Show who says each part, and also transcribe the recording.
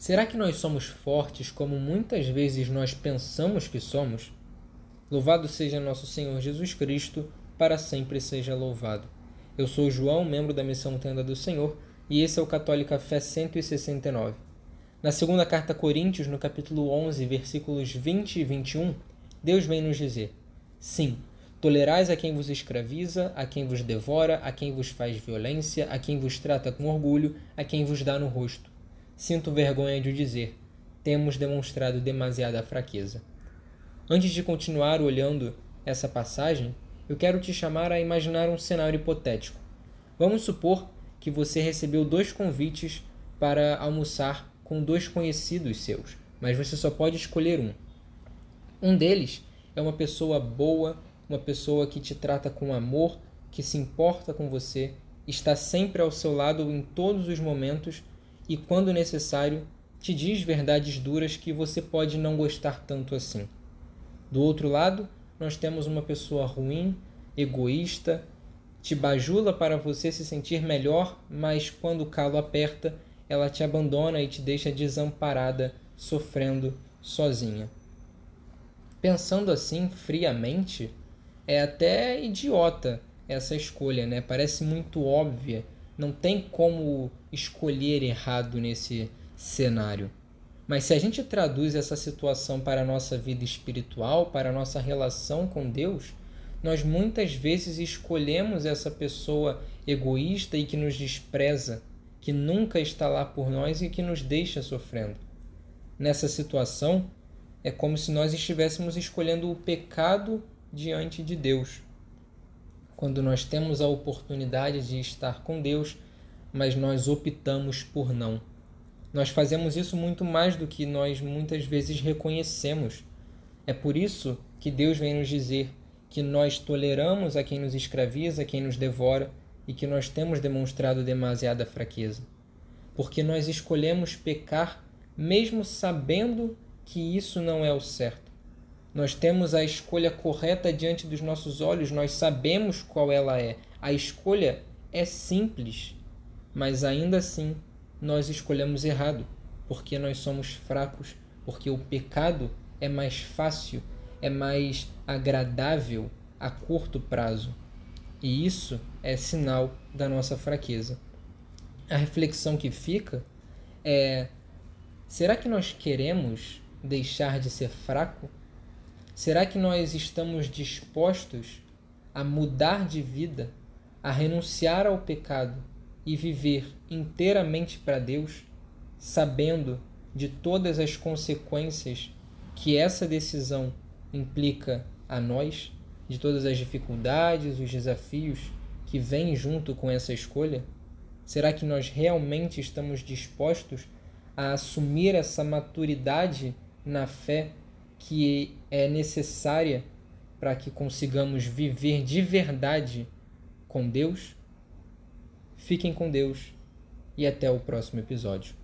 Speaker 1: Será que nós somos fortes como muitas vezes nós pensamos que somos? Louvado seja nosso Senhor Jesus Cristo, para sempre seja louvado. Eu sou João, membro da Missão Tenda do Senhor, e esse é o Católica Fé 169. Na segunda carta a Coríntios, no capítulo 11, versículos 20 e 21, Deus vem nos dizer: Sim, tolerais a quem vos escraviza, a quem vos devora, a quem vos faz violência, a quem vos trata com orgulho, a quem vos dá no rosto. Sinto vergonha de o dizer, temos demonstrado demasiada fraqueza. Antes de continuar olhando essa passagem, eu quero te chamar a imaginar um cenário hipotético. Vamos supor que você recebeu dois convites para almoçar com dois conhecidos seus, mas você só pode escolher um. Um deles é uma pessoa boa, uma pessoa que te trata com amor, que se importa com você, está sempre ao seu lado em todos os momentos e, quando necessário, te diz verdades duras que você pode não gostar tanto assim. Do outro lado, nós temos uma pessoa ruim, egoísta, te bajula para você se sentir melhor, mas quando o calo aperta, ela te abandona e te deixa desamparada, sofrendo sozinha. Pensando assim friamente, é até idiota essa escolha, né? Parece muito óbvia. Não tem como escolher errado nesse cenário. Mas se a gente traduz essa situação para a nossa vida espiritual, para a nossa relação com Deus, nós muitas vezes escolhemos essa pessoa egoísta e que nos despreza, que nunca está lá por nós e que nos deixa sofrendo. Nessa situação, é como se nós estivéssemos escolhendo o pecado diante de Deus. Quando nós temos a oportunidade de estar com Deus, mas nós optamos por não. Nós fazemos isso muito mais do que nós muitas vezes reconhecemos. É por isso que Deus vem nos dizer que nós toleramos a quem nos escraviza, a quem nos devora e que nós temos demonstrado demasiada fraqueza. Porque nós escolhemos pecar mesmo sabendo que isso não é o certo. Nós temos a escolha correta diante dos nossos olhos, nós sabemos qual ela é. A escolha é simples, mas ainda assim nós escolhemos errado, porque nós somos fracos, porque o pecado é mais fácil, é mais agradável a curto prazo. E isso é sinal da nossa fraqueza. A reflexão que fica é: será que nós queremos deixar de ser fraco? Será que nós estamos dispostos a mudar de vida, a renunciar ao pecado e viver inteiramente para Deus, sabendo de todas as consequências que essa decisão implica a nós, de todas as dificuldades, os desafios que vêm junto com essa escolha? Será que nós realmente estamos dispostos a assumir essa maturidade na fé que é necessária para que consigamos viver de verdade com Deus? Fiquem com Deus e até o próximo episódio.